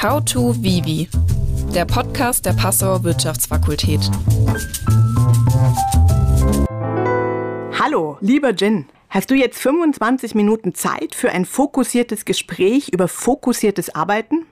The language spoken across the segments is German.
How to Vivi, der Podcast der Passauer Wirtschaftsfakultät. Hallo, lieber Jin. Hast du jetzt 25 Minuten Zeit für ein fokussiertes Gespräch über fokussiertes Arbeiten?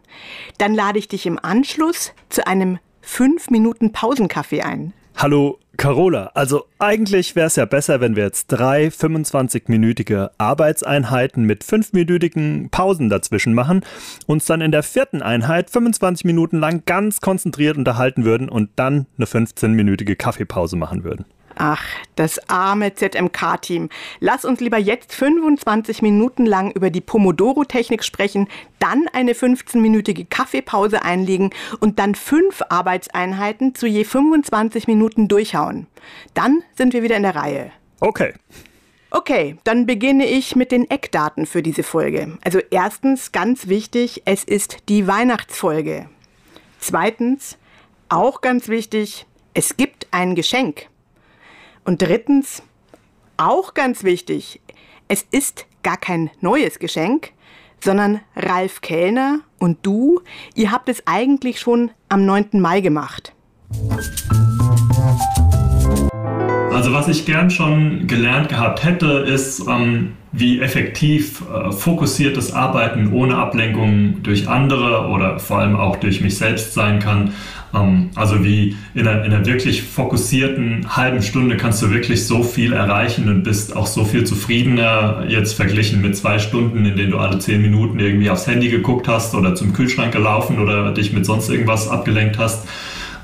Dann lade ich dich im Anschluss zu einem 5 Minuten Pausenkaffee ein. Hallo Carola, also eigentlich wäre es ja besser, wenn wir jetzt drei 25-minütige Arbeitseinheiten mit 5-minütigen Pausen dazwischen machen, uns dann in der vierten Einheit 25 Minuten lang ganz konzentriert unterhalten würden und dann eine 15-minütige Kaffeepause machen würden. Ach, das arme ZMK-Team. Lass uns lieber jetzt 25 Minuten lang über die Pomodoro-Technik sprechen, dann eine 15-minütige Kaffeepause einlegen und dann fünf Arbeitseinheiten zu je 25 Minuten durchhauen. Dann sind wir wieder in der Reihe. Okay. Okay, dann beginne ich mit den Eckdaten für diese Folge. Also erstens, ganz wichtig, es ist die Weihnachtsfolge. Zweitens, auch ganz wichtig, es gibt ein Geschenk. Und drittens, auch ganz wichtig, es ist gar kein neues Geschenk, sondern Ralf Kellner und du, ihr habt es eigentlich schon am 9. Mai gemacht. Also was ich gern schon gelernt gehabt hätte, ist, ähm, wie effektiv äh, fokussiertes Arbeiten ohne Ablenkung durch andere oder vor allem auch durch mich selbst sein kann. Ähm, also wie in einer, in einer, wirklich fokussierten halben Stunde kannst du wirklich so viel erreichen und bist auch so viel zufriedener jetzt verglichen mit zwei Stunden, in denen du alle zehn Minuten irgendwie aufs Handy geguckt hast oder zum Kühlschrank gelaufen oder dich mit sonst irgendwas abgelenkt hast.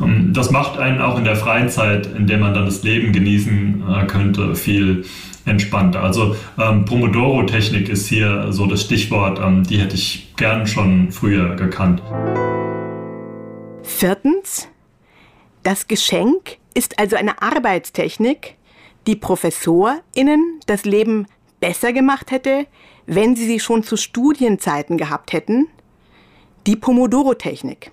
Ähm, das macht einen auch in der freien Zeit, in der man dann das Leben genießen äh, könnte, viel entspannter. Also ähm, Pomodoro-Technik ist hier so das Stichwort, ähm, die hätte ich gern schon früher gekannt. Viertens, das Geschenk ist also eine Arbeitstechnik, die ProfessorInnen das Leben besser gemacht hätte, wenn sie sie schon zu Studienzeiten gehabt hätten. Die Pomodoro-Technik.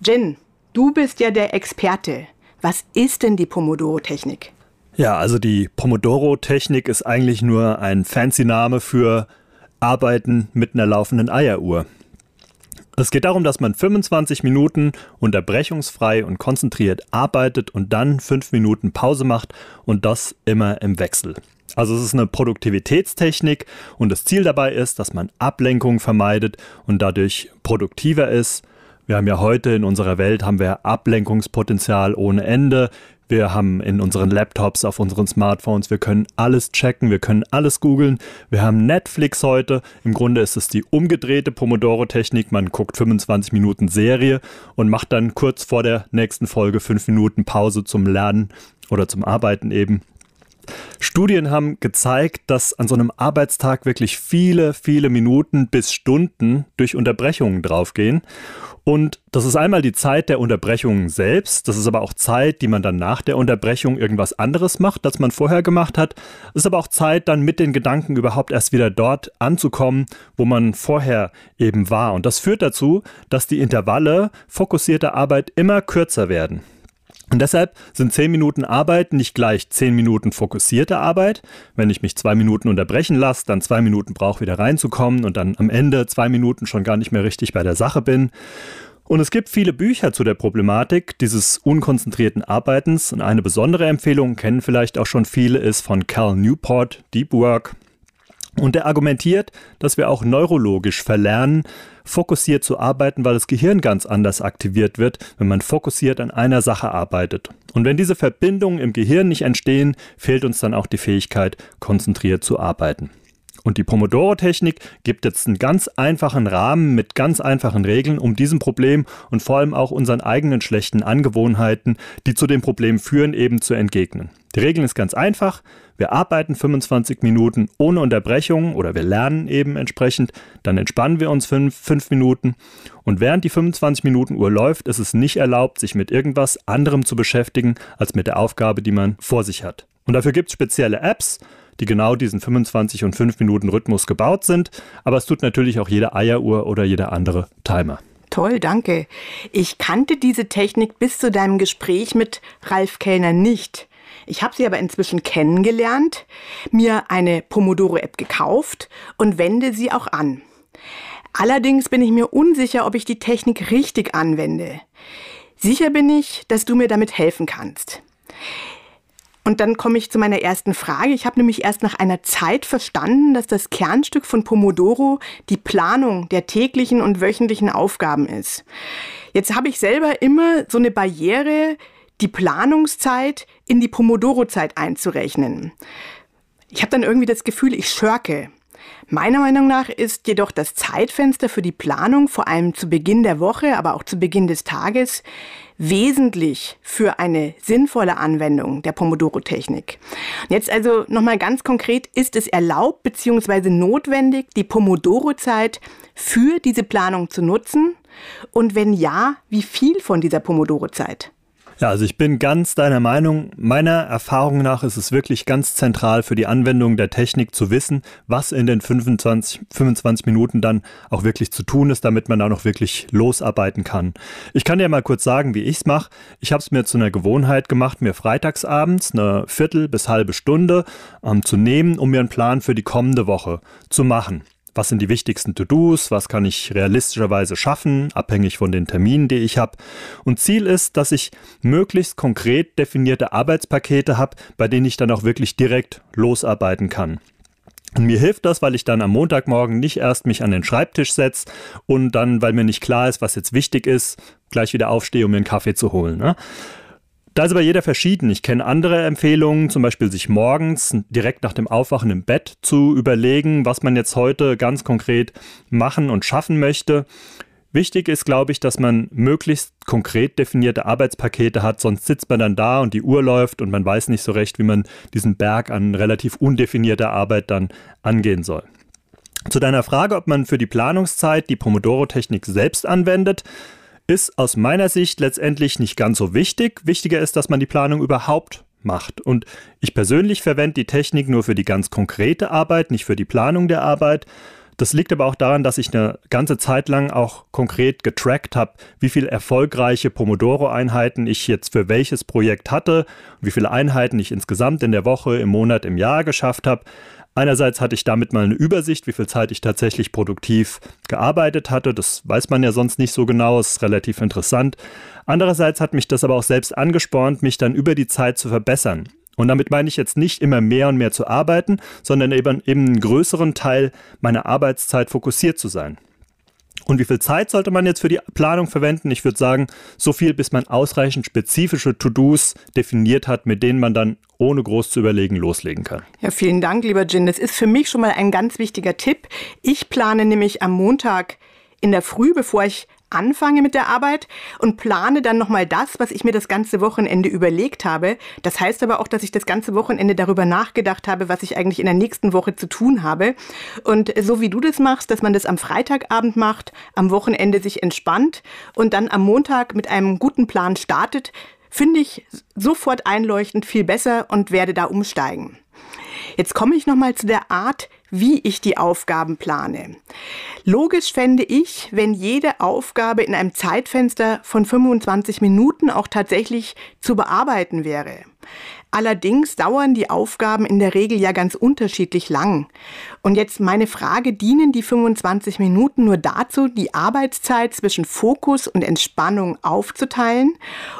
Jen, du bist ja der Experte. Was ist denn die Pomodoro-Technik? Ja, also die Pomodoro-Technik ist eigentlich nur ein fancy Name für Arbeiten mit einer laufenden Eieruhr. Es geht darum, dass man 25 Minuten unterbrechungsfrei und konzentriert arbeitet und dann 5 Minuten Pause macht und das immer im Wechsel. Also es ist eine Produktivitätstechnik und das Ziel dabei ist, dass man Ablenkung vermeidet und dadurch produktiver ist. Wir haben ja heute in unserer Welt haben wir Ablenkungspotenzial ohne Ende. Wir haben in unseren Laptops, auf unseren Smartphones, wir können alles checken, wir können alles googeln. Wir haben Netflix heute. Im Grunde ist es die umgedrehte Pomodoro-Technik. Man guckt 25 Minuten Serie und macht dann kurz vor der nächsten Folge 5 Minuten Pause zum Lernen oder zum Arbeiten eben. Studien haben gezeigt, dass an so einem Arbeitstag wirklich viele, viele Minuten bis Stunden durch Unterbrechungen draufgehen. Und das ist einmal die Zeit der Unterbrechung selbst. Das ist aber auch Zeit, die man dann nach der Unterbrechung irgendwas anderes macht, als man vorher gemacht hat. Es ist aber auch Zeit, dann mit den Gedanken überhaupt erst wieder dort anzukommen, wo man vorher eben war. Und das führt dazu, dass die Intervalle fokussierter Arbeit immer kürzer werden. Und deshalb sind 10 Minuten Arbeit nicht gleich 10 Minuten fokussierte Arbeit. Wenn ich mich zwei Minuten unterbrechen lasse, dann zwei Minuten brauche, wieder reinzukommen und dann am Ende zwei Minuten schon gar nicht mehr richtig bei der Sache bin. Und es gibt viele Bücher zu der Problematik dieses unkonzentrierten Arbeitens. Und eine besondere Empfehlung, kennen vielleicht auch schon viele, ist von Cal Newport, Deep Work. Und er argumentiert, dass wir auch neurologisch verlernen, fokussiert zu arbeiten, weil das Gehirn ganz anders aktiviert wird, wenn man fokussiert an einer Sache arbeitet. Und wenn diese Verbindungen im Gehirn nicht entstehen, fehlt uns dann auch die Fähigkeit, konzentriert zu arbeiten. Und die Pomodoro-Technik gibt jetzt einen ganz einfachen Rahmen mit ganz einfachen Regeln, um diesem Problem und vor allem auch unseren eigenen schlechten Angewohnheiten, die zu dem Problem führen, eben zu entgegnen. Die Regel ist ganz einfach. Wir arbeiten 25 Minuten ohne Unterbrechung oder wir lernen eben entsprechend. Dann entspannen wir uns 5, 5 Minuten. Und während die 25 Minuten Uhr läuft, ist es nicht erlaubt, sich mit irgendwas anderem zu beschäftigen, als mit der Aufgabe, die man vor sich hat. Und dafür gibt es spezielle Apps die genau diesen 25 und 5 Minuten Rhythmus gebaut sind. Aber es tut natürlich auch jede Eieruhr oder jeder andere Timer. Toll, danke. Ich kannte diese Technik bis zu deinem Gespräch mit Ralf Kellner nicht. Ich habe sie aber inzwischen kennengelernt, mir eine Pomodoro-App gekauft und wende sie auch an. Allerdings bin ich mir unsicher, ob ich die Technik richtig anwende. Sicher bin ich, dass du mir damit helfen kannst. Und dann komme ich zu meiner ersten Frage. Ich habe nämlich erst nach einer Zeit verstanden, dass das Kernstück von Pomodoro die Planung der täglichen und wöchentlichen Aufgaben ist. Jetzt habe ich selber immer so eine Barriere, die Planungszeit in die Pomodoro-Zeit einzurechnen. Ich habe dann irgendwie das Gefühl, ich schörke. Meiner Meinung nach ist jedoch das Zeitfenster für die Planung, vor allem zu Beginn der Woche, aber auch zu Beginn des Tages, wesentlich für eine sinnvolle Anwendung der Pomodoro-Technik. Jetzt also nochmal ganz konkret, ist es erlaubt bzw. notwendig, die Pomodoro-Zeit für diese Planung zu nutzen? Und wenn ja, wie viel von dieser Pomodoro-Zeit? Ja, also ich bin ganz deiner Meinung. Meiner Erfahrung nach ist es wirklich ganz zentral für die Anwendung der Technik zu wissen, was in den 25, 25 Minuten dann auch wirklich zu tun ist, damit man da noch wirklich losarbeiten kann. Ich kann dir mal kurz sagen, wie ich es mache. Ich habe es mir zu einer Gewohnheit gemacht, mir freitagsabends eine Viertel bis halbe Stunde ähm, zu nehmen, um mir einen Plan für die kommende Woche zu machen was sind die wichtigsten To-Dos, was kann ich realistischerweise schaffen, abhängig von den Terminen, die ich habe. Und Ziel ist, dass ich möglichst konkret definierte Arbeitspakete habe, bei denen ich dann auch wirklich direkt losarbeiten kann. Und mir hilft das, weil ich dann am Montagmorgen nicht erst mich an den Schreibtisch setze und dann, weil mir nicht klar ist, was jetzt wichtig ist, gleich wieder aufstehe, um mir einen Kaffee zu holen. Ne? Da ist aber jeder verschieden. Ich kenne andere Empfehlungen, zum Beispiel sich morgens direkt nach dem Aufwachen im Bett zu überlegen, was man jetzt heute ganz konkret machen und schaffen möchte. Wichtig ist, glaube ich, dass man möglichst konkret definierte Arbeitspakete hat, sonst sitzt man dann da und die Uhr läuft und man weiß nicht so recht, wie man diesen Berg an relativ undefinierter Arbeit dann angehen soll. Zu deiner Frage, ob man für die Planungszeit die Pomodoro-Technik selbst anwendet, ist aus meiner Sicht letztendlich nicht ganz so wichtig. Wichtiger ist, dass man die Planung überhaupt macht. Und ich persönlich verwende die Technik nur für die ganz konkrete Arbeit, nicht für die Planung der Arbeit. Das liegt aber auch daran, dass ich eine ganze Zeit lang auch konkret getrackt habe, wie viele erfolgreiche Pomodoro-Einheiten ich jetzt für welches Projekt hatte, wie viele Einheiten ich insgesamt in der Woche, im Monat, im Jahr geschafft habe. Einerseits hatte ich damit mal eine Übersicht, wie viel Zeit ich tatsächlich produktiv gearbeitet hatte. Das weiß man ja sonst nicht so genau, ist relativ interessant. Andererseits hat mich das aber auch selbst angespornt, mich dann über die Zeit zu verbessern. Und damit meine ich jetzt nicht immer mehr und mehr zu arbeiten, sondern eben, eben einen größeren Teil meiner Arbeitszeit fokussiert zu sein. Und wie viel Zeit sollte man jetzt für die Planung verwenden? Ich würde sagen, so viel, bis man ausreichend spezifische To-Dos definiert hat, mit denen man dann ohne groß zu überlegen loslegen kann. Ja, vielen Dank, lieber Jin. Das ist für mich schon mal ein ganz wichtiger Tipp. Ich plane nämlich am Montag in der Früh, bevor ich anfange mit der Arbeit und plane dann nochmal das, was ich mir das ganze Wochenende überlegt habe. Das heißt aber auch, dass ich das ganze Wochenende darüber nachgedacht habe, was ich eigentlich in der nächsten Woche zu tun habe. Und so wie du das machst, dass man das am Freitagabend macht, am Wochenende sich entspannt und dann am Montag mit einem guten Plan startet, finde ich sofort einleuchtend viel besser und werde da umsteigen. Jetzt komme ich nochmal zu der Art, wie ich die Aufgaben plane. Logisch fände ich, wenn jede Aufgabe in einem Zeitfenster von 25 Minuten auch tatsächlich zu bearbeiten wäre. Allerdings dauern die Aufgaben in der Regel ja ganz unterschiedlich lang. Und jetzt meine Frage, dienen die 25 Minuten nur dazu, die Arbeitszeit zwischen Fokus und Entspannung aufzuteilen?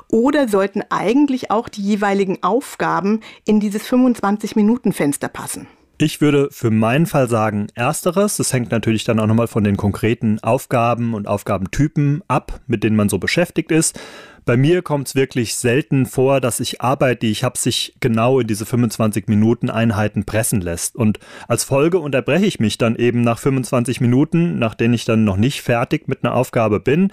Oder sollten eigentlich auch die jeweiligen Aufgaben in dieses 25-Minuten-Fenster passen? Ich würde für meinen Fall sagen, ersteres. Das hängt natürlich dann auch nochmal von den konkreten Aufgaben und Aufgabentypen ab, mit denen man so beschäftigt ist. Bei mir kommt es wirklich selten vor, dass ich Arbeit, die ich habe, sich genau in diese 25 Minuten Einheiten pressen lässt. Und als Folge unterbreche ich mich dann eben nach 25 Minuten, nach denen ich dann noch nicht fertig mit einer Aufgabe bin,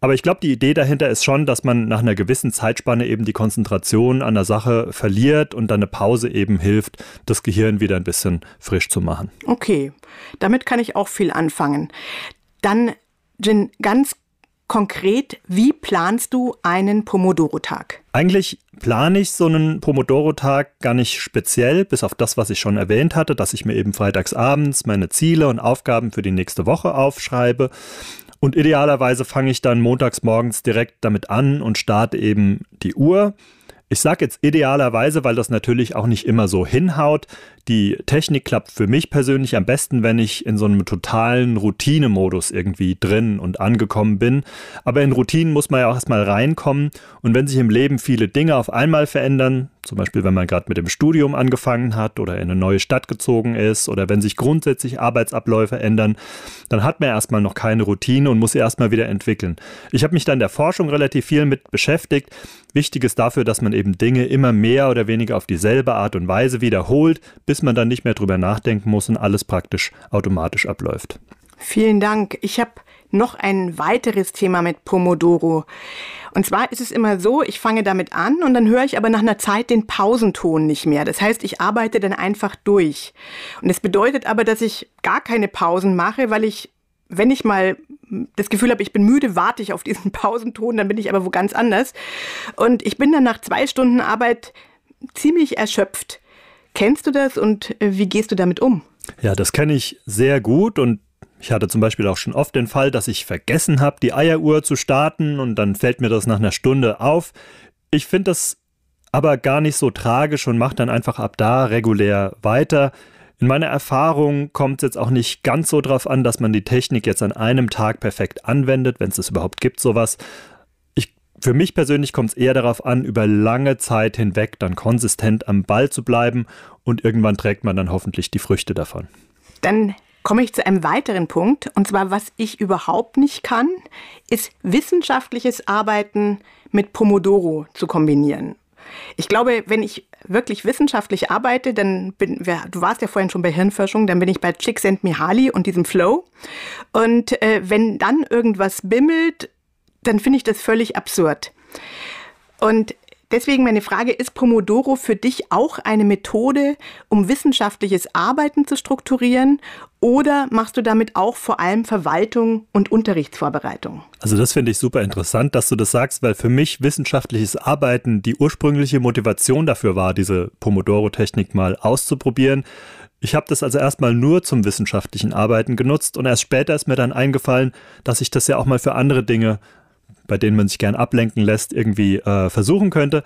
aber ich glaube, die Idee dahinter ist schon, dass man nach einer gewissen Zeitspanne eben die Konzentration an der Sache verliert und dann eine Pause eben hilft, das Gehirn wieder ein bisschen frisch zu machen. Okay, damit kann ich auch viel anfangen. Dann, Jin, ganz konkret, wie planst du einen Pomodoro-Tag? Eigentlich plane ich so einen Pomodoro-Tag gar nicht speziell, bis auf das, was ich schon erwähnt hatte, dass ich mir eben freitagsabends meine Ziele und Aufgaben für die nächste Woche aufschreibe. Und idealerweise fange ich dann montags morgens direkt damit an und starte eben die Uhr. Ich sage jetzt idealerweise, weil das natürlich auch nicht immer so hinhaut. Die Technik klappt für mich persönlich am besten, wenn ich in so einem totalen Routinemodus irgendwie drin und angekommen bin. Aber in Routinen muss man ja auch erstmal reinkommen. Und wenn sich im Leben viele Dinge auf einmal verändern, zum Beispiel wenn man gerade mit dem Studium angefangen hat oder in eine neue Stadt gezogen ist oder wenn sich grundsätzlich Arbeitsabläufe ändern, dann hat man erstmal noch keine Routine und muss sie erstmal wieder entwickeln. Ich habe mich dann der Forschung relativ viel mit beschäftigt. Wichtig ist dafür, dass man eben Dinge immer mehr oder weniger auf dieselbe Art und Weise wiederholt, bis man dann nicht mehr drüber nachdenken muss und alles praktisch automatisch abläuft. Vielen Dank. Ich habe noch ein weiteres Thema mit Pomodoro. Und zwar ist es immer so, ich fange damit an und dann höre ich aber nach einer Zeit den Pausenton nicht mehr. Das heißt, ich arbeite dann einfach durch. Und das bedeutet aber, dass ich gar keine Pausen mache, weil ich, wenn ich mal das Gefühl habe, ich bin müde, warte ich auf diesen Pausenton, dann bin ich aber wo ganz anders. Und ich bin dann nach zwei Stunden Arbeit ziemlich erschöpft. Kennst du das und äh, wie gehst du damit um? Ja, das kenne ich sehr gut und ich hatte zum Beispiel auch schon oft den Fall, dass ich vergessen habe, die Eieruhr zu starten und dann fällt mir das nach einer Stunde auf. Ich finde das aber gar nicht so tragisch und mache dann einfach ab da regulär weiter. In meiner Erfahrung kommt es jetzt auch nicht ganz so drauf an, dass man die Technik jetzt an einem Tag perfekt anwendet, wenn es das überhaupt gibt, sowas. Ich, für mich persönlich kommt es eher darauf an, über lange Zeit hinweg dann konsistent am Ball zu bleiben und irgendwann trägt man dann hoffentlich die Früchte davon. Dann komme ich zu einem weiteren Punkt. Und zwar, was ich überhaupt nicht kann, ist wissenschaftliches Arbeiten mit Pomodoro zu kombinieren. Ich glaube, wenn ich wirklich wissenschaftlich arbeite, dann bin, du warst ja vorhin schon bei Hirnforschung, dann bin ich bei Csikszentmihalyi und diesem Flow. Und äh, wenn dann irgendwas bimmelt, dann finde ich das völlig absurd. Und Deswegen meine Frage, ist Pomodoro für dich auch eine Methode, um wissenschaftliches Arbeiten zu strukturieren oder machst du damit auch vor allem Verwaltung und Unterrichtsvorbereitung? Also das finde ich super interessant, dass du das sagst, weil für mich wissenschaftliches Arbeiten die ursprüngliche Motivation dafür war, diese Pomodoro-Technik mal auszuprobieren. Ich habe das also erstmal nur zum wissenschaftlichen Arbeiten genutzt und erst später ist mir dann eingefallen, dass ich das ja auch mal für andere Dinge bei denen man sich gern ablenken lässt, irgendwie äh, versuchen könnte.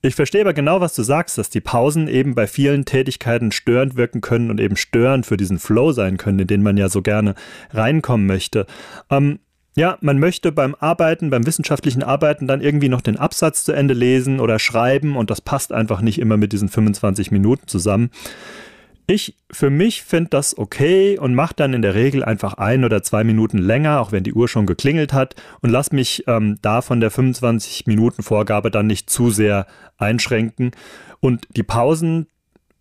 Ich verstehe aber genau, was du sagst, dass die Pausen eben bei vielen Tätigkeiten störend wirken können und eben störend für diesen Flow sein können, in den man ja so gerne reinkommen möchte. Ähm, ja, man möchte beim Arbeiten, beim wissenschaftlichen Arbeiten dann irgendwie noch den Absatz zu Ende lesen oder schreiben und das passt einfach nicht immer mit diesen 25 Minuten zusammen. Ich für mich finde das okay und mache dann in der Regel einfach ein oder zwei Minuten länger, auch wenn die Uhr schon geklingelt hat und lass mich ähm, da von der 25 Minuten Vorgabe dann nicht zu sehr einschränken. Und die Pausen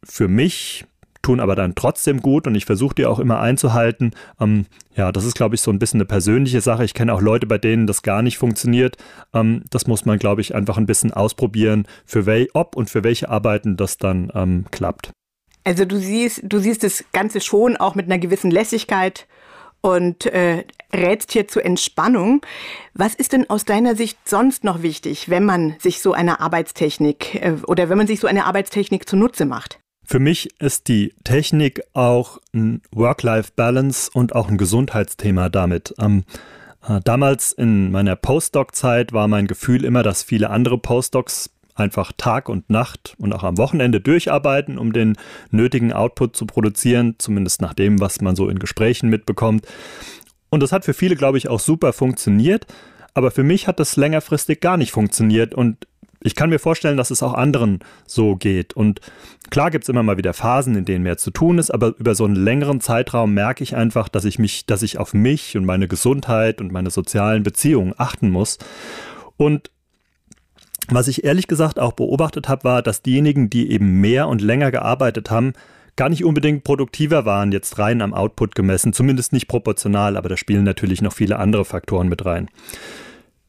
für mich tun aber dann trotzdem gut und ich versuche die auch immer einzuhalten. Ähm, ja, das ist, glaube ich, so ein bisschen eine persönliche Sache. Ich kenne auch Leute, bei denen das gar nicht funktioniert. Ähm, das muss man, glaube ich, einfach ein bisschen ausprobieren, für wel ob und für welche Arbeiten das dann ähm, klappt. Also du siehst, du siehst das Ganze schon auch mit einer gewissen Lässigkeit und äh, rätst hier zur Entspannung. Was ist denn aus deiner Sicht sonst noch wichtig, wenn man sich so eine Arbeitstechnik äh, oder wenn man sich so eine Arbeitstechnik zunutze macht? Für mich ist die Technik auch ein Work-Life-Balance und auch ein Gesundheitsthema damit. Ähm, äh, damals in meiner Postdoc-Zeit war mein Gefühl immer, dass viele andere Postdocs einfach Tag und Nacht und auch am Wochenende durcharbeiten, um den nötigen Output zu produzieren, zumindest nach dem, was man so in Gesprächen mitbekommt. Und das hat für viele, glaube ich, auch super funktioniert, aber für mich hat das längerfristig gar nicht funktioniert und ich kann mir vorstellen, dass es auch anderen so geht. Und klar gibt es immer mal wieder Phasen, in denen mehr zu tun ist, aber über so einen längeren Zeitraum merke ich einfach, dass ich mich, dass ich auf mich und meine Gesundheit und meine sozialen Beziehungen achten muss. Und was ich ehrlich gesagt auch beobachtet habe, war, dass diejenigen, die eben mehr und länger gearbeitet haben, gar nicht unbedingt produktiver waren, jetzt rein am Output gemessen, zumindest nicht proportional, aber da spielen natürlich noch viele andere Faktoren mit rein.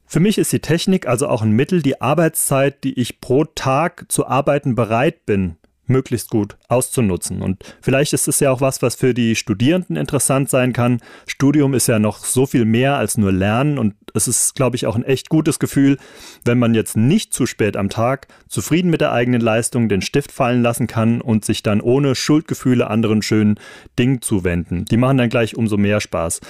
Für mich ist die Technik also auch ein Mittel, die Arbeitszeit, die ich pro Tag zu arbeiten bereit bin, möglichst gut auszunutzen. Und vielleicht ist es ja auch was, was für die Studierenden interessant sein kann. Studium ist ja noch so viel mehr als nur Lernen und es ist, glaube ich, auch ein echt gutes Gefühl, wenn man jetzt nicht zu spät am Tag zufrieden mit der eigenen Leistung den Stift fallen lassen kann und sich dann ohne Schuldgefühle anderen schönen Dingen zuwenden. Die machen dann gleich umso mehr Spaß.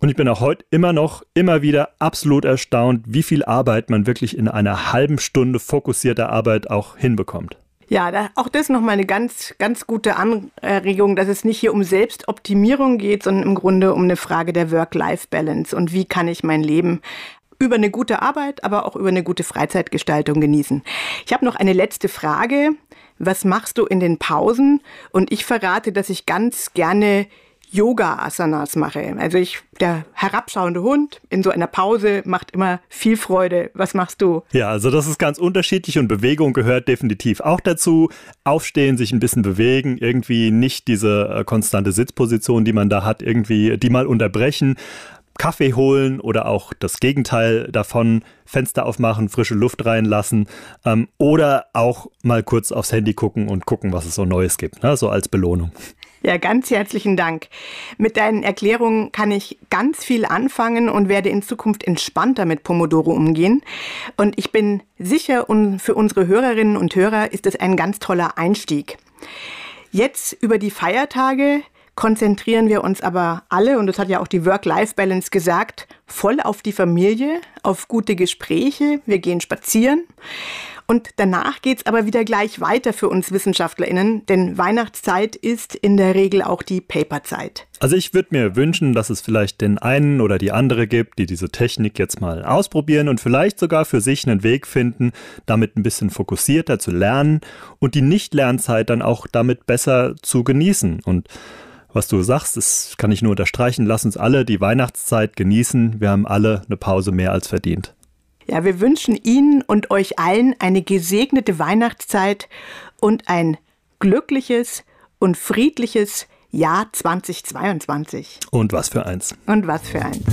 Und ich bin auch heute immer noch, immer wieder absolut erstaunt, wie viel Arbeit man wirklich in einer halben Stunde fokussierter Arbeit auch hinbekommt. Ja, da, auch das nochmal eine ganz, ganz gute Anregung, dass es nicht hier um Selbstoptimierung geht, sondern im Grunde um eine Frage der Work-Life-Balance und wie kann ich mein Leben über eine gute Arbeit, aber auch über eine gute Freizeitgestaltung genießen. Ich habe noch eine letzte Frage. Was machst du in den Pausen? Und ich verrate, dass ich ganz gerne Yoga-Asanas mache. Also ich, der herabschauende Hund in so einer Pause macht immer viel Freude. Was machst du? Ja, also das ist ganz unterschiedlich und Bewegung gehört definitiv auch dazu. Aufstehen, sich ein bisschen bewegen, irgendwie nicht diese äh, konstante Sitzposition, die man da hat, irgendwie die mal unterbrechen. Kaffee holen oder auch das Gegenteil davon, Fenster aufmachen, frische Luft reinlassen ähm, oder auch mal kurz aufs Handy gucken und gucken, was es so Neues gibt, ne? so als Belohnung. Ja, ganz herzlichen Dank. Mit deinen Erklärungen kann ich ganz viel anfangen und werde in Zukunft entspannter mit Pomodoro umgehen. Und ich bin sicher, für unsere Hörerinnen und Hörer ist es ein ganz toller Einstieg. Jetzt über die Feiertage konzentrieren wir uns aber alle, und das hat ja auch die Work-Life-Balance gesagt, voll auf die Familie, auf gute Gespräche. Wir gehen spazieren. Und danach geht es aber wieder gleich weiter für uns WissenschaftlerInnen, denn Weihnachtszeit ist in der Regel auch die Paperzeit. Also ich würde mir wünschen, dass es vielleicht den einen oder die andere gibt, die diese Technik jetzt mal ausprobieren und vielleicht sogar für sich einen Weg finden, damit ein bisschen fokussierter zu lernen und die Nicht-Lernzeit dann auch damit besser zu genießen. Und was du sagst, das kann ich nur unterstreichen. Lass uns alle die Weihnachtszeit genießen. Wir haben alle eine Pause mehr als verdient. Ja, wir wünschen Ihnen und euch allen eine gesegnete Weihnachtszeit und ein glückliches und friedliches Jahr 2022. Und was für eins. Und was für eins.